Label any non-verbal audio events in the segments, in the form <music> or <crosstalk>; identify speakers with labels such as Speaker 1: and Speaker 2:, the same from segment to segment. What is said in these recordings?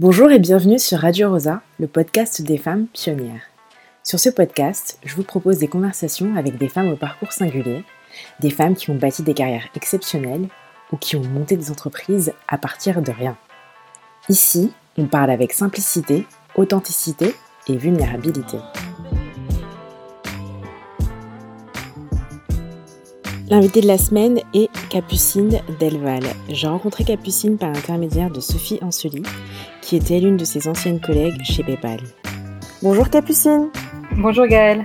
Speaker 1: Bonjour et bienvenue sur Radio Rosa, le podcast des femmes pionnières. Sur ce podcast, je vous propose des conversations avec des femmes au parcours singulier, des femmes qui ont bâti des carrières exceptionnelles ou qui ont monté des entreprises à partir de rien. Ici, on parle avec simplicité, authenticité et vulnérabilité. L'invité de la semaine est Capucine Delval. J'ai rencontré Capucine par l'intermédiaire de Sophie Anseli, qui était l'une de ses anciennes collègues chez PayPal. Bonjour Capucine.
Speaker 2: Bonjour Gaëlle.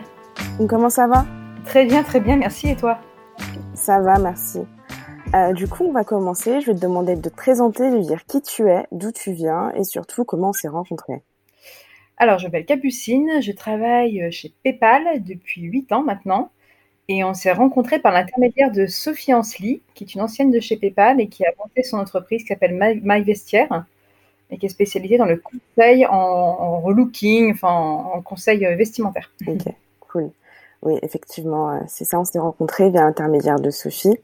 Speaker 1: Comment ça va?
Speaker 2: Très bien, très bien, merci. Et toi?
Speaker 1: Ça va, merci. Euh, du coup, on va commencer. Je vais te demander de te présenter, de dire qui tu es, d'où tu viens et surtout comment on s'est rencontrés.
Speaker 2: Alors, je m'appelle Capucine, je travaille chez PayPal depuis 8 ans maintenant. Et on s'est rencontrés par l'intermédiaire de Sophie Ansely, qui est une ancienne de chez PayPal et qui a monté son entreprise qui s'appelle MyVestiaire et qui est spécialisée dans le conseil en, relooking, enfin en, conseil vestimentaire.
Speaker 1: Ok, cool. Oui, effectivement, euh, c'est ça, on s'est rencontrés via l'intermédiaire de Sophie.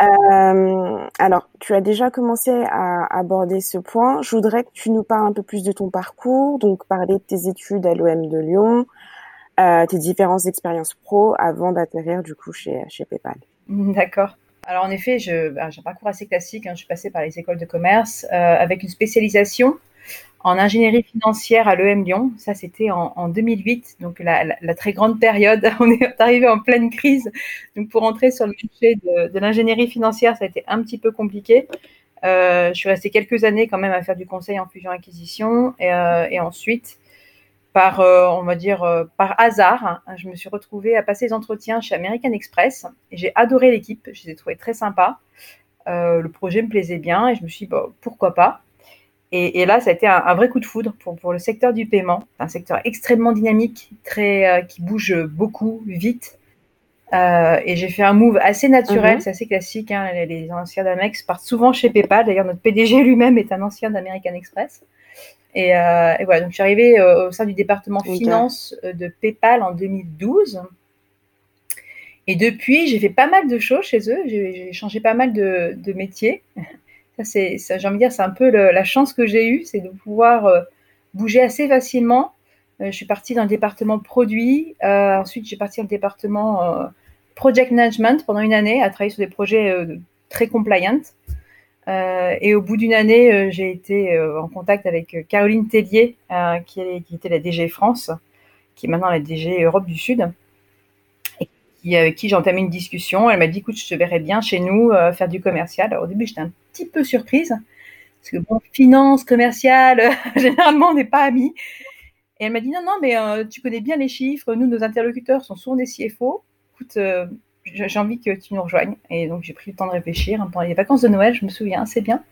Speaker 1: Euh, alors, tu as déjà commencé à aborder ce point. Je voudrais que tu nous parles un peu plus de ton parcours, donc parler de tes études à l'OM de Lyon, euh, tes différentes expériences pro avant d'atterrir du coup chez, chez PayPal. <laughs>
Speaker 2: D'accord. Alors en effet, bah, j'ai un parcours assez classique. Hein. Je suis passée par les écoles de commerce euh, avec une spécialisation en ingénierie financière à l'EM Lyon. Ça, c'était en, 2008, donc la, très grande période. <laughs> On est arrivé en pleine crise. Donc pour entrer sur le marché de, l'ingénierie financière, ça a été un petit peu compliqué. Euh, je suis restée quelques années quand même à faire du conseil en fusion-acquisition. Et, et, ensuite, par, euh, on va dire, euh, par hasard, hein, je me suis retrouvée à passer les entretiens chez American Express. J'ai adoré l'équipe, je les ai trouvés très sympas. Euh, le projet me plaisait bien et je me suis dit, bah, pourquoi pas? Et, là, ça a été un, vrai coup de foudre pour, pour le secteur du paiement. C'est un secteur extrêmement dynamique, très, qui bouge beaucoup, vite. et j'ai fait un move assez naturel, mhm. c'est assez classique. Hein, les, les, anciens d'Amex partent souvent chez PayPal. D'ailleurs, notre PDG lui-même est un ancien d'American Express. Euh, et, voilà, donc je suis arrivée euh, au sein du département finance euh, de PayPal en 2012. Et depuis, j'ai fait pas mal de choses chez eux. J'ai changé pas mal de, de métiers. <laughs> Ça, c'est, j'ai envie de dire, c'est un peu la chance que j'ai eue, c'est de pouvoir bouger assez facilement. je suis partie dans le département produit. ensuite, j'ai parti dans le département project management pendant une année à travailler sur des projets très compliant. Euh, et au bout d'une année, euh, j'ai été euh, en contact avec Caroline Tellier, qui, était la DG France, qui est maintenant la DG Europe du Sud, et avec qui j'ai entamé une discussion. Elle m'a dit, écoute, je te verrais bien chez nous faire du commercial. Alors au début, j'étais un petit peu surprise, parce que bon, finance, commercial, <laughs> généralement, on n'est pas amis. Et elle m'a dit, non, non, mais tu connais bien les chiffres. Nous, nos interlocuteurs sont souvent des CFO. Écoute, j'ai envie que tu nous rejoignes. Et donc, j'ai pris le temps de réfléchir pendant les vacances de Noël, je me souviens, c'est bien.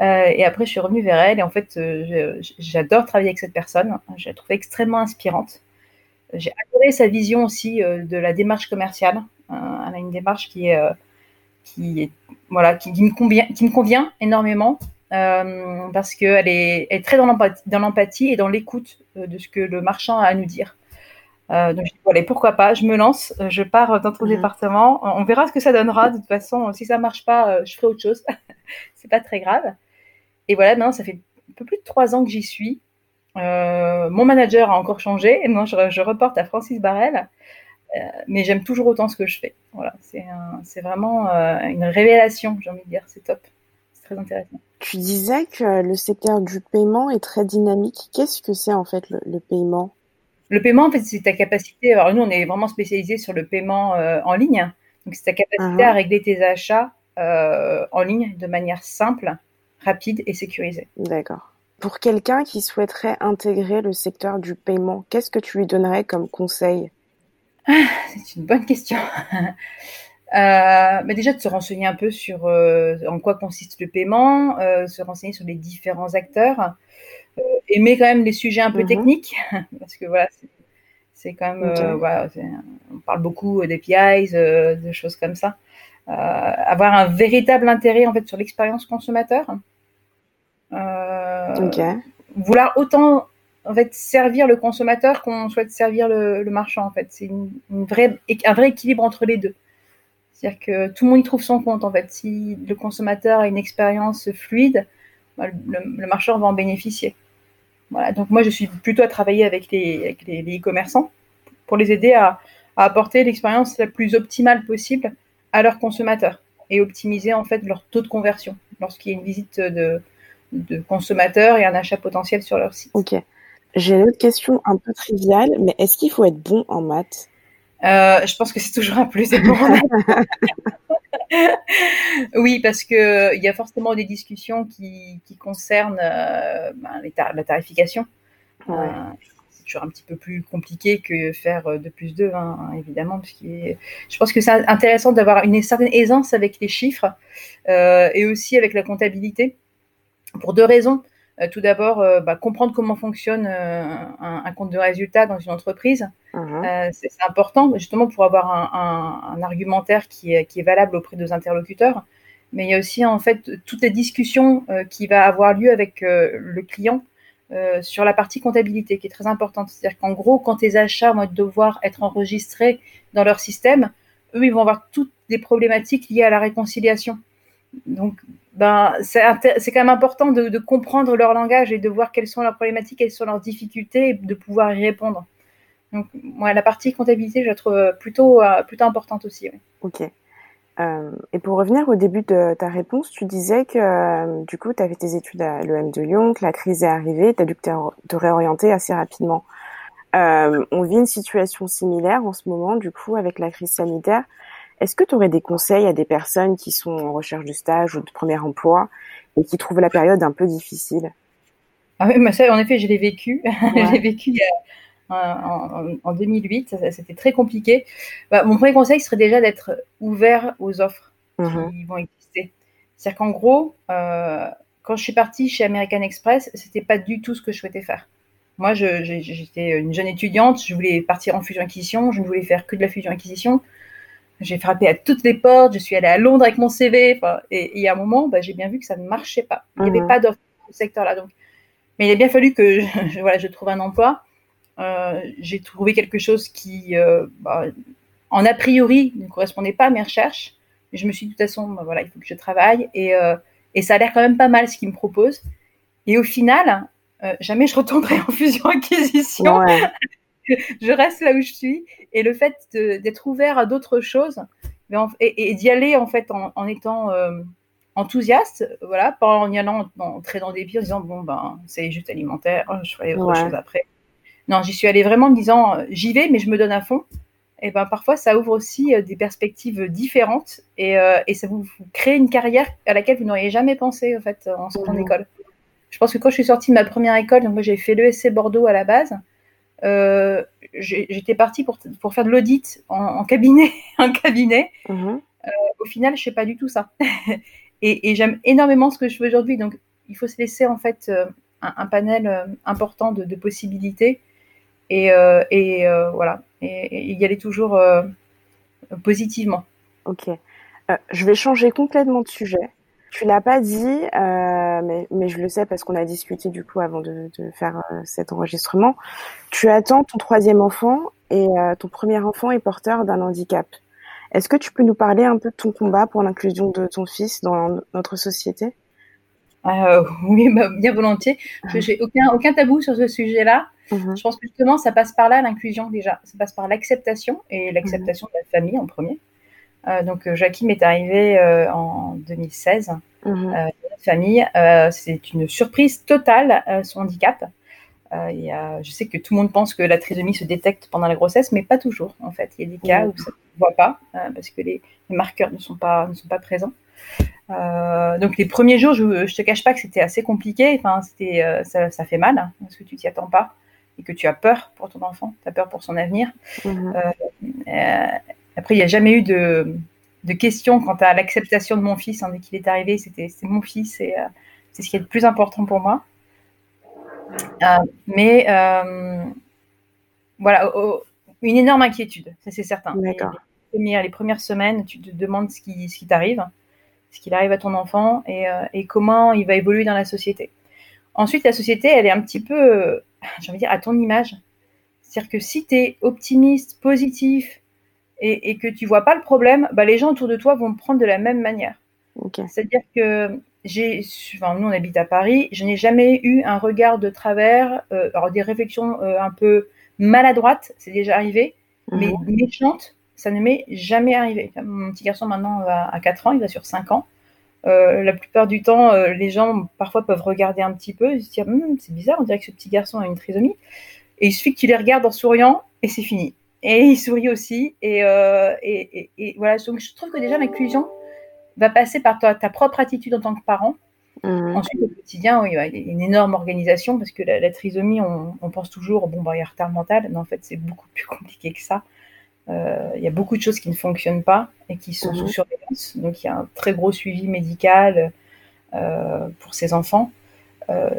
Speaker 2: Euh, et après, je suis revenue vers elle. Et en fait, euh, j'adore travailler avec cette personne. Je la trouve extrêmement inspirante. J'ai adoré sa vision aussi euh, de la démarche commerciale. elle a une démarche qui est, qui voilà, qui, me convient, énormément parce qu'elle est, est très dans l'empathie et dans l'écoute de ce que le marchand a à nous dire. Euh, donc, je dis, voilà, pourquoi pas, je me lance, euh, je pars dans ton mhm. département. On verra ce que ça donnera. De toute façon, si ça marche pas, euh, je ferai autre chose. <laughs> c'est pas très grave. Et voilà, maintenant, ça fait un peu plus de trois ans que j'y suis. mon manager a encore changé. <laughs> Et maintenant, je, reporte à Francis Barrel. mais j'aime toujours autant ce que je fais. Voilà, c'est vraiment une révélation, j'ai envie de dire. C'est top. C'est très intéressant.
Speaker 1: Tu disais que le secteur du paiement est très dynamique. Qu'est-ce que c'est en fait le paiement?
Speaker 2: Le paiement, en fait, c'est ta capacité. Alors, nous, on est vraiment spécialisé sur le paiement euh, en ligne. Donc, c'est ta capacité à uh-huh. régler tes achats euh, en ligne de manière simple, rapide et sécurisée.
Speaker 1: D'accord. Pour quelqu'un qui souhaiterait intégrer le secteur du paiement, qu'est-ce que tu lui donnerais comme conseil?
Speaker 2: Ah, C'est une bonne question. <laughs> Euh, mais déjà de se renseigner un peu sur en quoi consiste le paiement, se renseigner sur les différents acteurs, aimer quand même les sujets un peu mhm. techniques, <laughs> parce que voilà, c'est quand même, euh, voilà, on parle beaucoup d'APIs, euh, de choses comme ça. avoir un véritable intérêt en fait sur l'expérience consommateur. Vouloir autant en fait servir le consommateur qu'on souhaite servir le, marchand en fait. C'est une, vraie, un vrai équilibre entre les deux. C'est-à-dire que tout le monde y trouve son compte en fait. Si le consommateur a une expérience fluide, bah, le, marcheur va en bénéficier. Voilà, donc moi je suis plutôt à travailler avec les e-commerçants pour les aider à, apporter l'expérience la plus optimale possible à leurs consommateurs et optimiser en fait leur taux de conversion lorsqu'il y a une visite de, de consommateurs et un achat potentiel sur leur site.
Speaker 1: Ok. J'ai une autre question un peu triviale, mais est-ce qu'il faut être bon en maths?
Speaker 2: Euh, Je pense que c'est toujours un plus. Bon <laughs> <laughs> oui, parce que il y a forcément des discussions qui, concernent euh, ben, la tarification. Euh, c'est toujours un petit peu plus compliqué que faire 2 plus 2, hein, évidemment. Parce je pense que c'est intéressant d'avoir une certaine aisance avec les chiffres et aussi avec la comptabilité pour deux raisons. Euh, tout d'abord, euh, bah, comprendre comment fonctionne euh, un, compte de résultat dans une entreprise. Mhm. c'est important justement pour avoir un, argumentaire qui est, qui est, valable auprès de nos interlocuteurs. Mais il y a aussi en fait toutes les discussions qui va avoir lieu avec le client sur la partie comptabilité qui est très importante. C'est-à-dire qu'en gros, quand tes achats vont devoir être enregistrés dans leur système, eux, ils vont avoir toutes les problématiques liées à la réconciliation. Donc, ben, c'est quand même important de, comprendre leur langage et de voir quelles sont leurs problématiques, quelles sont leurs difficultés et de pouvoir y répondre. Donc, moi, la partie comptabilité, je la trouve plutôt, euh, plutôt importante aussi.
Speaker 1: Ok. Euh, et pour revenir au début de ta réponse, tu disais que euh, du coup, tu avais tes études à l'EM de Lyon, que la crise est arrivée, tu as dû te réorienter assez rapidement. on vit une situation similaire en ce moment, du coup, avec la crise sanitaire. Est-ce que tu aurais des conseils à des personnes qui sont en recherche de stage ou de premier emploi et qui trouvent la période un peu difficile?
Speaker 2: Ah oui, ça, en effet, je l'ai vécu. <laughs> j'ai vécu en, 2008. C'était très compliqué. Bah, mon premier conseil serait déjà d'être ouvert aux offres qui mhm. vont exister. C'est-à-dire qu'en gros, euh, quand je suis partie chez American Express, c'était pas du tout ce que je souhaitais faire. Moi, j'étais une jeune étudiante, je voulais partir en fusion-acquisition, je ne voulais faire que de la fusion-acquisition. J'ai frappé à toutes les portes, je suis allée à Londres avec mon CV. Et, il y a un moment, bah, j'ai bien vu que ça ne marchait pas. Il n'y avait mhm. pas d'offre dans ce secteur-là. Donc. Mais il a bien fallu que <laughs> je, voilà, je trouve un emploi. Euh, j'ai trouvé quelque chose qui, euh, bah, en a priori, ne correspondait pas à mes recherches. Mais je me suis dit, de toute façon, bah, voilà, il faut que je travaille. Et, euh, et ça a l'air quand même pas mal ce qu'ils me proposent. Et au final, jamais je retournerai <laughs> en fusion-acquisition. <laughs> je reste là où je suis. Et le fait d'être ouvert à d'autres choses et, d'y aller en fait en, étant euh, enthousiaste, voilà, pas en y allant en, très dans des pieds en disant bon ben c'est juste alimentaire, oh, je ferai autre chose après. Non, j'y suis allée vraiment en me disant euh, j'y vais, mais je me donne à fond. Et ben parfois ça ouvre aussi euh, des perspectives différentes et, et ça vous, crée une carrière à laquelle vous n'auriez jamais pensé en fait en sortant d'école. Je pense que quand je suis sortie de ma première école, donc moi j'ai fait l'ESC Bordeaux à la base, j'étais partie pour, pour faire de l'audit en, cabinet. <laughs> en cabinet. Mhm. Euh, au final, je ne sais pas du tout ça. <laughs> et, j'aime énormément ce que je fais aujourd'hui. Donc, il faut se laisser en fait euh, un, panel important de, possibilités et, et voilà, et, y aller toujours positivement.
Speaker 1: Ok. je vais changer complètement de sujet. Tu l'as pas dit, euh, mais, mais, je le sais parce qu'on a discuté du coup avant de, de faire euh, cet enregistrement. Tu attends ton troisième enfant et euh, ton premier enfant est porteur d'un handicap. Est-ce que tu peux nous parler un peu de ton combat pour l'inclusion de ton fils dans notre société?
Speaker 2: Euh, Oui, bah, bien volontiers. J'ai aucun, aucun tabou sur ce sujet-là. Mhm. Je pense que justement, ça passe par là, l'inclusion déjà. Ça passe par l'acceptation et l'acceptation de la famille en premier. Euh, donc euh, Joachim est arrivé euh, en 2016 mhm. famille. c'est une surprise totale son handicap. Y a, je sais que tout le monde pense que la trisomie se détecte pendant la grossesse, mais pas toujours en fait. Il y a des cas où ça ne se voit pas parce que les, marqueurs ne sont pas, ne sont pas présents. donc les premiers jours, je, ne te cache pas que c'était assez compliqué. Enfin, c'était, ça, ça, fait mal hein, parce que tu t'y attends pas et que tu as peur pour ton enfant, tu as peur pour son avenir. Mhm. Après, il n'y a jamais eu de, de questions quant à l'acceptation de mon fils. Hein, dès qu'il est arrivé, c'était mon fils et euh, c'est ce qui est le plus important pour moi. Euh, mais euh, voilà, une énorme inquiétude, ça c'est certain. Les, les, premières, semaines, tu te demandes ce qui, ce qui t'arrive, ce qui arrive à ton enfant et, et, comment il va évoluer dans la société. Ensuite, la société, elle est un petit peu, j'ai envie de dire, à ton image. C'est-à-dire que si tu es optimiste, positif, et, que tu vois pas le problème, bah, les gens autour de toi vont prendre de la même manière. C'est-à-dire que j'ai, enfin, nous on habite à Paris, je n'ai jamais eu un regard de travers, euh, alors des réflexions euh, un peu maladroites, c'est déjà arrivé, mais
Speaker 1: Mhm.
Speaker 2: méchantes, ça ne m'est jamais arrivé. Mon petit garçon maintenant va à 4 ans, il va sur 5 ans. Euh, la plupart du temps, les gens parfois peuvent regarder un petit peu et se dire Hum, c'est bizarre, on dirait que ce petit garçon a une trisomie. Et il suffit que tu les regardes en souriant et c'est fini. Et il sourit aussi. Et, euh, et, et- et voilà, donc je trouve que déjà l'inclusion va passer par ta, ta propre attitude en tant que parent.
Speaker 1: Mhm.
Speaker 2: Ensuite, au quotidien, oui, il y a une énorme organisation parce que la, la trisomie, on, on pense toujours, bon, bah, il y a retard mental, mais en fait, c'est beaucoup plus <laughs> compliqué que ça. Euh, il y a beaucoup de choses qui ne fonctionnent pas et qui sont
Speaker 1: Mhm.
Speaker 2: sous surveillance. Donc, il y a un très gros suivi médical euh, pour ces enfants. Euh,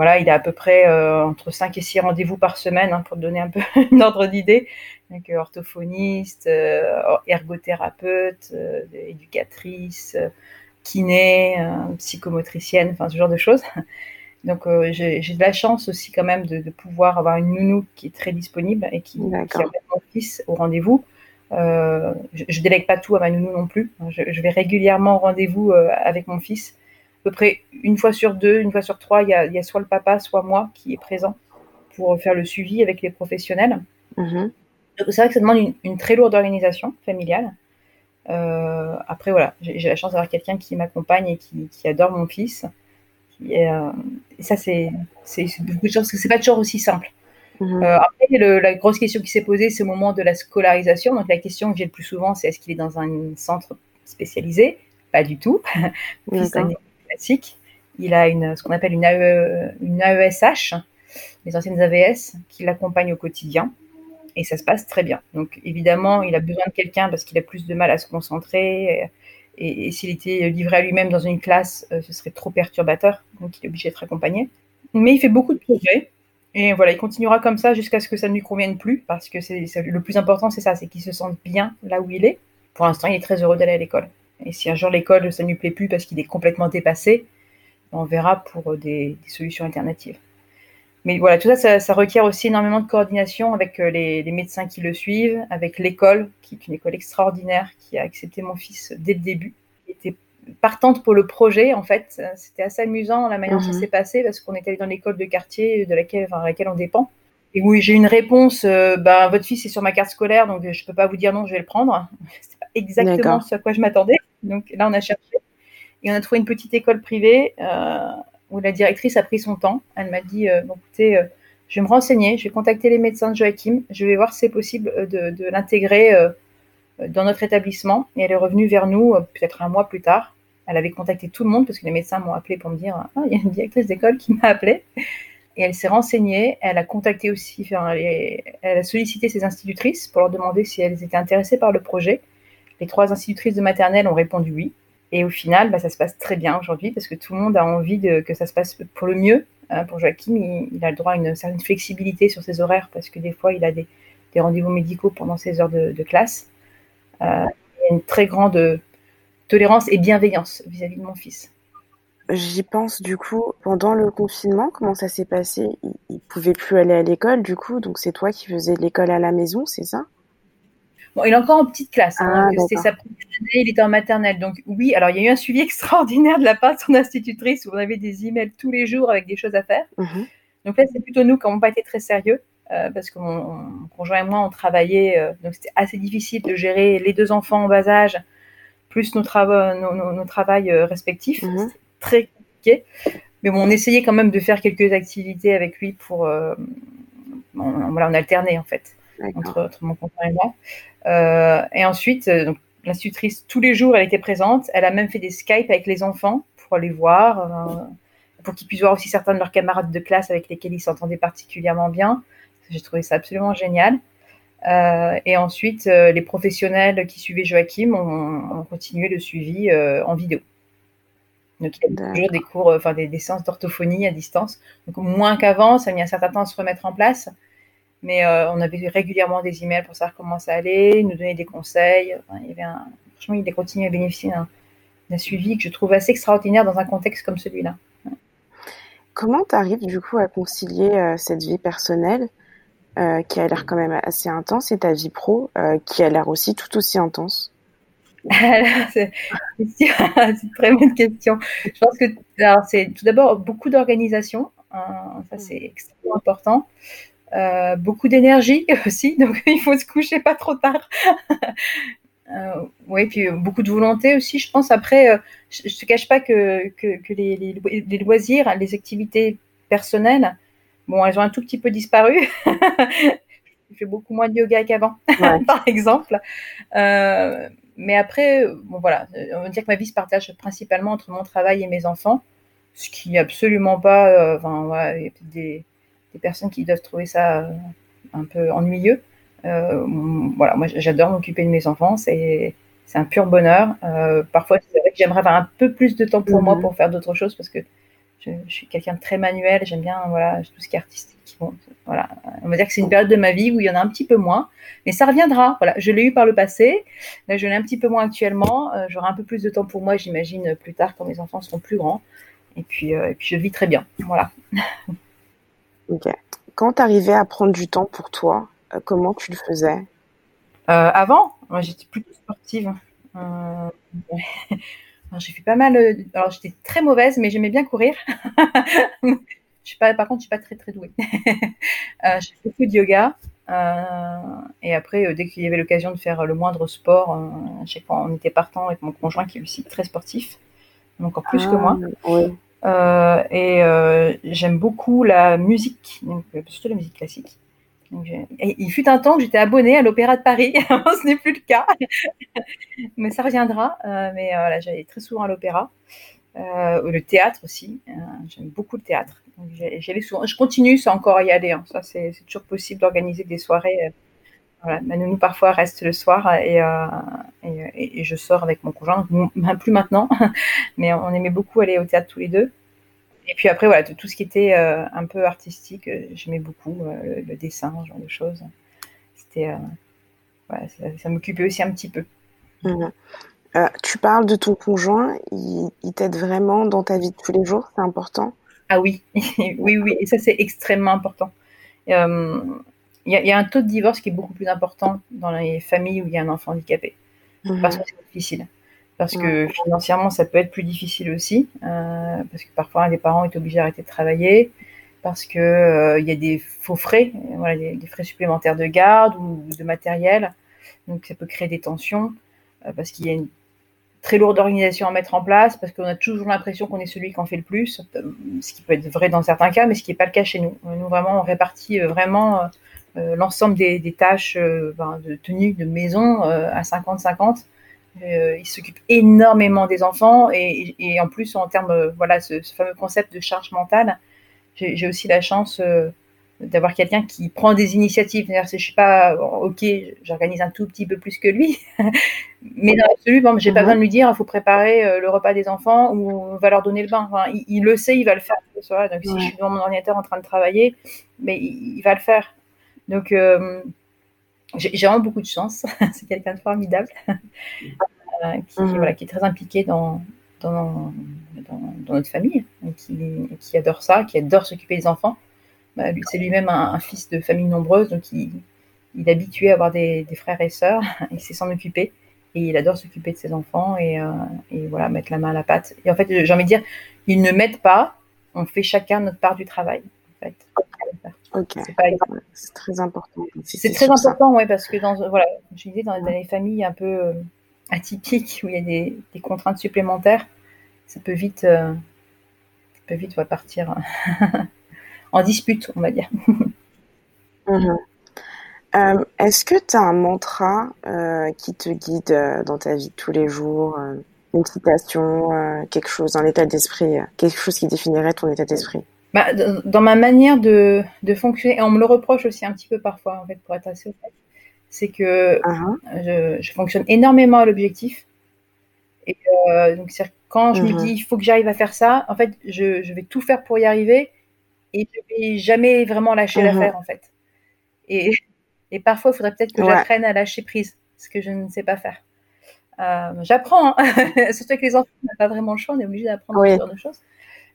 Speaker 2: voilà, il a à peu près euh, entre 5 et 6 rendez-vous par semaine, hein, pour te donner un peu <laughs> une ordre d'idée. Donc, euh, orthophoniste, euh, ergothérapeute, éducatrice, kiné, psychomotricienne, enfin ce genre de choses. Donc j'ai de la chance aussi quand même de, de pouvoir avoir une nounou qui est très disponible et qui, qui mon fils au rendez-vous. Je, je délègue pas tout à ma nounou non plus. Je, je vais régulièrement au rendez-vous avec mon fils. À peu près une fois sur deux, une fois sur trois, il y a, il y a soit le papa, soit moi qui est présent pour faire le suivi avec les professionnels. Donc, C'est vrai que ça demande une, une très lourde organisation familiale. Euh, après, voilà, j'ai la chance d'avoir quelqu'un qui m'accompagne et qui, qui adore mon fils. Est, euh, et ça, c'est beaucoup de chance parce que pas toujours aussi simple.
Speaker 1: Mhm.
Speaker 2: Euh, après, le- la grosse question qui s'est posée, c'est au moment de la scolarisation. Donc, la question que j'ai le plus souvent, c'est est-ce qu'il est dans un centre spécialisé? Pas du tout. <laughs> Mon fils Il a une, ce qu'on appelle une, AE, une AESH, les anciennes AVS, qui l'accompagnent au quotidien. Et ça se passe très bien. Donc, évidemment, il a besoin de quelqu'un parce qu'il a plus de mal à se concentrer. Et, s'il était livré à lui-même dans une classe, euh, ce serait trop perturbateur. Donc, il est obligé d'être accompagné. Mais il fait beaucoup de progrès. Et voilà, il continuera comme ça jusqu'à ce que ça ne lui convienne plus. Parce que c'est- le plus important, c'est ça c'est qu'il se sente bien là où il est. Pour l'instant, il est très heureux d'aller à l'école. Et si un jour l'école, ça ne lui plaît plus parce qu'il est complètement dépassé, on verra pour des, des solutions alternatives. Mais voilà, tout ça, ça, ça requiert aussi énormément de coordination avec euh, les, les médecins qui le suivent, avec l'école, qui est une école extraordinaire, qui a accepté mon fils dès le début, qui était partante pour le projet. En fait, Euh, c'était assez amusant la manière dont
Speaker 1: Mhm.
Speaker 2: ça s'est passé parce qu'on était allé dans l'école de quartier de laquelle, enfin, à laquelle on dépend. Et oui, j'ai une réponse, euh, bah, votre fils est sur ma carte scolaire, donc euh, je peux pas vous dire non, je vais le prendre. <laughs> C'était pas exactement ce à quoi je m'attendais. Donc là, on a cherché et on a trouvé une petite école privée euh, où la directrice a pris son temps. Elle m'a dit, euh, écoutez, euh, je vais me renseigner, je vais contacter les médecins de Joachim, je vais voir si c'est possible de, l'intégrer dans notre établissement. Et elle est revenue vers nous peut-être un mois plus tard. Elle avait contacté tout le monde parce que les médecins m'ont appelé pour me dire, ah, il y a une directrice d'école qui m'a appelé. Et elle s'est renseignée, elle a contacté aussi, enfin, elle a sollicité ses institutrices pour leur demander si elles étaient intéressées par le projet. Les trois institutrices de maternelle ont répondu oui. Et au final, bah, ça se passe très bien aujourd'hui parce que tout le monde a envie de, que ça se passe pour le mieux. Euh, pour Joachim, il, a le droit à une certaine flexibilité sur ses horaires parce que des fois, il a des, rendez-vous médicaux pendant ses heures de, classe. Euh, il y a une très grande tolérance et bienveillance vis-à-vis -vis de mon fils.
Speaker 1: J'y pense du coup pendant le confinement, comment ça s'est passé? Il, il pouvait plus aller à l'école du coup, donc c'est toi qui faisais l'école à la maison, c'est ça?
Speaker 2: Bon, il est encore en petite classe.
Speaker 1: Ah,
Speaker 2: hein, C'était sa première année, il était en maternelle. Donc oui, alors il y a eu un suivi <laughs> extraordinaire de la part de son institutrice où on avait des emails tous les jours avec des choses à faire.
Speaker 1: mm -hmm.
Speaker 2: Donc là, c'est plutôt nous qui n'avons pas été très sérieux euh, parce que mon, conjoint et moi, on travaillait. Euh, donc c'était assez difficile de gérer les deux enfants en bas âge plus nos, trava nos, nos, nos travails euh, respectifs.
Speaker 1: Mm -hmm.
Speaker 2: très compliqué. Mais bon, on essayait quand même de faire quelques activités avec lui pour. On, voilà, on alternait en fait entre, entre, mon conjoint et moi. Euh, et ensuite, donc, l'institutrice, tous les jours, elle était présente. Elle a même fait des Skype avec les enfants pour les voir, euh, pour qu'ils puissent voir aussi certains de leurs camarades de classe avec lesquels ils s'entendaient particulièrement bien. J'ai trouvé ça absolument génial. Euh, et ensuite, euh, les professionnels qui suivaient Joachim ont, ont continué le suivi euh, en vidéo. Donc, il y a toujours des cours, enfin des, des séances d'orthophonie à distance. Donc, moins qu'avant, ça a mis un certain temps à se remettre en place. Mais euh, on avait régulièrement des emails pour savoir comment ça allait, nous donner des conseils. Enfin, il y avait un... Franchement, il a continué à bénéficier d'un suivi que je trouve assez extraordinaire dans un contexte comme celui-là.
Speaker 1: Comment tu arrives du coup à concilier euh, cette vie personnelle euh, qui a l'air quand même assez intense et ta vie pro qui a l'air aussi tout aussi intense? <laughs> <laughs>
Speaker 2: C'est une très bonne question. Je pense que c'est tout d'abord beaucoup d'organisation. Hein, ça, c'est extrêmement important. Euh, beaucoup d'énergie <laughs> aussi, donc <laughs> il faut se coucher pas trop tard. <laughs> euh, oui, puis beaucoup de volonté aussi, je pense. Après, euh, je ne te cache pas que, que, que les, les, les, loisirs, les activités personnelles, bon, elles ont un tout petit peu disparu. je fais beaucoup moins de yoga qu'avant, ouais. par exemple. Euh, mais après, bon voilà, on va dire que ma vie se partage principalement entre mon travail et mes enfants, ce qui n'est absolument pas. Euh, enfin, ouais, des, des, personnes qui doivent trouver ça euh, un peu ennuyeux. Euh, voilà, moi j'adore m'occuper de mes enfants, c'est c'est un pur bonheur. Euh, parfois, c'est vrai que j'aimerais avoir un peu plus de temps pour moi pour faire d'autres choses parce que je, je suis quelqu'un de très manuel, j'aime bien voilà tout ce qui est artistique. Bon, voilà, on va dire que c'est une période de ma vie où il y en a un petit peu moins, mais ça reviendra. Voilà, je l'ai eu par le passé, là je l'ai un petit peu moins actuellement. Euh, J'aurai un peu plus de temps pour moi, j'imagine plus tard quand mes enfants seront plus grands. Et puis, euh, et puis je vis très bien. Voilà. <laughs>
Speaker 1: ok. Quand tu arrivais à prendre du temps pour toi, euh, comment tu le faisais?
Speaker 2: Euh, Avant, j'étais plutôt sportive. Euh, <laughs> j'ai fait pas mal. Alors j'étais très mauvaise, mais j'aimais bien courir. <laughs> Je suis pas, par contre, je suis pas très très douée. <laughs> je fais beaucoup de yoga. Et après, dès qu'il y avait l'occasion de faire le moindre sport, à chaque fois, on était partant avec mon conjoint qui est aussi très sportif, encore plus ah, que moi.
Speaker 1: Oui.
Speaker 2: Euh, et euh, j'aime beaucoup la musique, surtout la musique classique. Il fut un temps que j'étais abonnée à l'Opéra de Paris. <laughs> Ce n'est plus le cas, <laughs> mais ça reviendra. mais j'allais très souvent à l'opéra. Euh, le théâtre aussi. Euh, J'aime beaucoup le théâtre. J'y allais souvent. Je continue, c'est encore y aller. Hein. Ça, c'est toujours possible d'organiser des soirées. Euh, voilà. Ma nounou parfois reste le soir et, euh, et, et, je sors avec mon conjoint. Même <laughs> plus maintenant, <laughs> mais on aimait beaucoup aller au théâtre tous les deux. Et puis après, voilà, tout ce qui était euh, un peu artistique, euh, j'aimais beaucoup le, le, dessin, ce genre de choses. C'était, voilà, ça, ça m'occupait aussi un petit peu.
Speaker 1: Mmh. Euh, tu parles de ton conjoint, il, il t'aide vraiment dans ta vie de tous les jours, c'est important?
Speaker 2: Ah oui, <laughs> oui, oui, et ça c'est extrêmement important. Il y, y, a un taux de divorce qui est beaucoup plus important dans les familles où il y a un enfant handicapé, mmh. parce que c'est difficile. Parce que financièrement, ça peut être plus difficile aussi, euh, parce que parfois les parents sont obligés d'arrêter de travailler, parce qu'il euh, y a des faux frais, voilà, des, des, frais supplémentaires de garde ou de matériel, donc ça peut créer des tensions, euh, parce qu'il y a une très lourde organisation à mettre en place parce qu'on a toujours l'impression qu'on est celui qui en fait le plus, ce qui peut être vrai dans certains cas, mais ce qui n'est pas le cas chez nous. Nous, vraiment, on répartit vraiment euh, l'ensemble des, des, tâches euh, ben, de tenue de maison euh, à 50-50. Euh, il s'occupe énormément des enfants et, et, en plus, en termes, voilà, ce, ce, fameux concept de charge mentale, j'ai aussi la chance d'avoir quelqu'un qui prend des initiatives. Je suis pas, ok, j'organise un tout petit peu plus que lui, <laughs> mais dans l'absolu, bon, j'ai pas besoin de lui dire, il faut préparer euh, le repas des enfants ou on va leur donner le bain. Enfin, il, il, le sait, il va le faire. Donc, si je suis devant mon ordinateur en train de travailler, mais il, il va le faire. Donc, euh, j'ai vraiment beaucoup de chance. <laughs> C'est quelqu'un de formidable <laughs> euh, qui, mmh. voilà, qui est très impliqué dans, dans, dans, dans notre famille, qui, qui adore ça, qui adore s'occuper des enfants bah, c'est lui-même un, un, fils de famille nombreuse, donc il, il est habitué à avoir des, des frères et sœurs, <laughs> il sait s'en occuper, et il adore s'occuper de ses enfants et, euh, et, voilà, mettre la main à la pâte. Et en fait, j'ai envie de dire, ils ne m'aident pas, on fait chacun notre part du travail. En fait.
Speaker 1: C'est très important.
Speaker 2: C'est très important, oui, parce que dans, voilà, je disais, dans, les familles un peu euh, atypiques où il y a des, des, contraintes supplémentaires, ça peut vite, euh, ça peut vite ouais, partir. <laughs> en dispute, on va dire.
Speaker 1: mmh. euh, Est-ce que tu as un mantra euh, qui te guide dans ta vie de tous les jours Une citation, quelque chose, un état d'esprit, quelque chose qui définirait ton état d'esprit?
Speaker 2: Bah, Dans ma manière de, de, fonctionner, et on me le reproche aussi un petit peu parfois, en fait, pour être assez honnête, c'est que uh -huh. je, je, fonctionne énormément à l'objectif. Et donc, c'est quand je uh -huh. me dis, il faut que j'arrive à faire ça, en fait, je, je vais tout faire pour y arriver et je vais jamais vraiment lâcher mmh. l'affaire en fait. Et, <laughs> et parfois, il faudrait peut-être que ouais. j'apprenne à lâcher prise, ce que je ne sais pas faire. Euh, j'apprends, hein <laughs> surtout avec les enfants, on n'a pas vraiment le choix, on est obligé d'apprendre oui. ce genre de choses.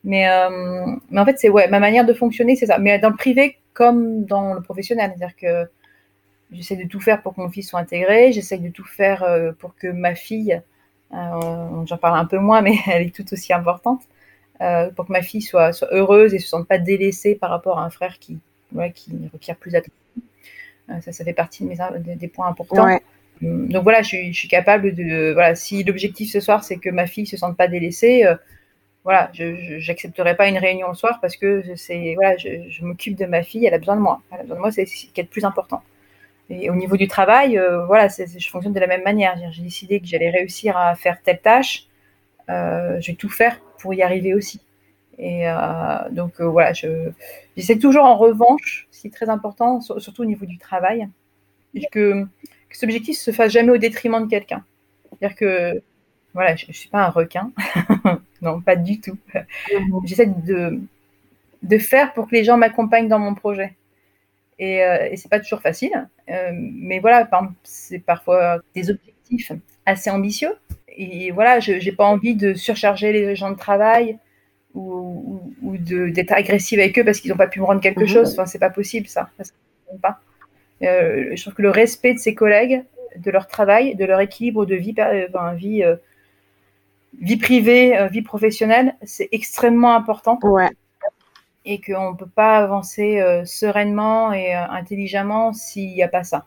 Speaker 2: Mais, euh, mais en fait, c'est ouais, ma manière de fonctionner, c'est ça. Mais dans le privé comme dans le professionnel, c'est-à-dire que j'essaie de tout faire pour que mon fils soit intégré, j'essaie de tout faire pour que ma fille, j'en parle un peu moins, mais <laughs> elle est tout aussi importante, pour que ma fille soit, soit, heureuse et se sente pas délaissée par rapport à un frère qui, qui requiert plus d'attention. ça, ça fait partie de mes, des points importants. Donc voilà, je suis, capable de. Voilà, si l'objectif ce soir, c'est que ma fille se sente pas délaissée, euh, voilà, je n'accepterai pas une réunion le soir parce que c'est voilà, je, m'occupe de ma fille, elle a besoin de moi. Elle a besoin de moi, c'est ce qui est le plus important. Et au niveau du travail, euh, voilà, je fonctionne de la même manière. J'ai décidé que j'allais réussir à faire telle tâche, euh, je vais tout faire pour y arriver aussi. Et donc voilà, j'essaie toujours en revanche, ce qui est très important, surtout au niveau du travail, que que cet objectif se fasse jamais au détriment de quelqu'un. C'est-à-dire que, voilà, je ne suis pas un requin. <laughs> non, pas du tout. Mhm. J'essaie de, de faire pour que les gens m'accompagnent dans mon projet. Et, euh, et c'est pas toujours facile. Euh, mais voilà, c'est parfois des objectifs assez ambitieux. Et voilà, je n'ai pas envie de surcharger les gens de travail ou, ou, d'être agressive avec eux parce qu'ils n'ont pas pu me rendre quelque mhm. chose. Enfin, c'est pas possible, ça. ça pas. Euh, je trouve que le respect de ses collègues, de leur travail, de leur équilibre de vie, enfin, vie, euh, vie privée, euh, vie professionnelle, c'est extrêmement important.
Speaker 1: Ouais.
Speaker 2: Et qu'on ne peut pas avancer sereinement et intelligemment s'il n'y a pas ça.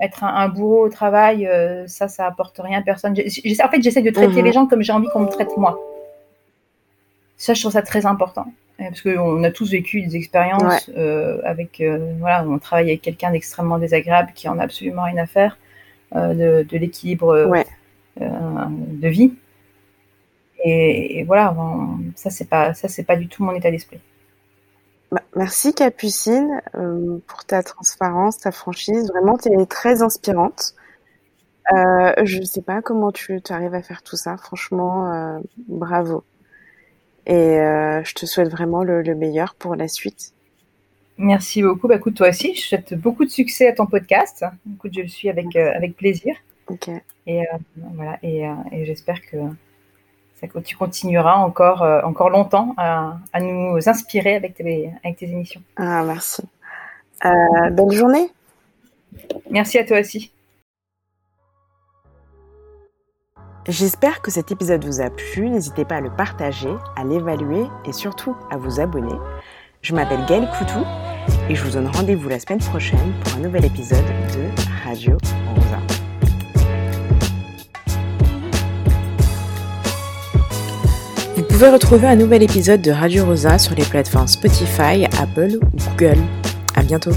Speaker 2: Être un, bourreau au travail, ça, ça apporte rien à personne. en fait, j'essaie de traiter mhm. les gens comme j'ai envie qu'on me traite moi. Ça, je trouve ça très important parce qu'on a tous vécu des expériences euh, avec, euh, voilà, on travaille avec quelqu'un d'extrêmement désagréable qui en a absolument rien à faire euh, de, l'équilibre de vie. Et, voilà, ça c'est pas, ça c'est pas du tout mon état d'esprit.
Speaker 1: Bah, merci Capucine pour ta transparence, ta franchise. Vraiment, tu es très inspirante. je ne sais pas comment tu arrives à faire tout ça. Franchement, bravo. Et euh, je te souhaite vraiment le, meilleur pour la suite.
Speaker 2: Merci beaucoup. Bah, écoute, toi aussi, je souhaite beaucoup de succès à ton podcast. Écoute, je le suis avec, euh, avec plaisir.
Speaker 1: Ok.
Speaker 2: Et, euh, voilà, et, et j'espère que ça, tu continueras encore, encore longtemps à, à, nous inspirer avec tes, avec tes émissions.
Speaker 1: Ah, merci. bonne journée.
Speaker 2: Merci à toi aussi.
Speaker 1: J'espère que cet épisode vous a plu. N'hésitez pas à le partager, à l'évaluer et surtout à vous abonner. Je m'appelle Gaëlle Coutou et je vous donne rendez-vous la semaine prochaine pour un nouvel épisode de Radio Rosa. Pouvez retrouver un nouvel épisode de Radio Rosa sur les plateformes Spotify, Apple ou Google. À bientôt.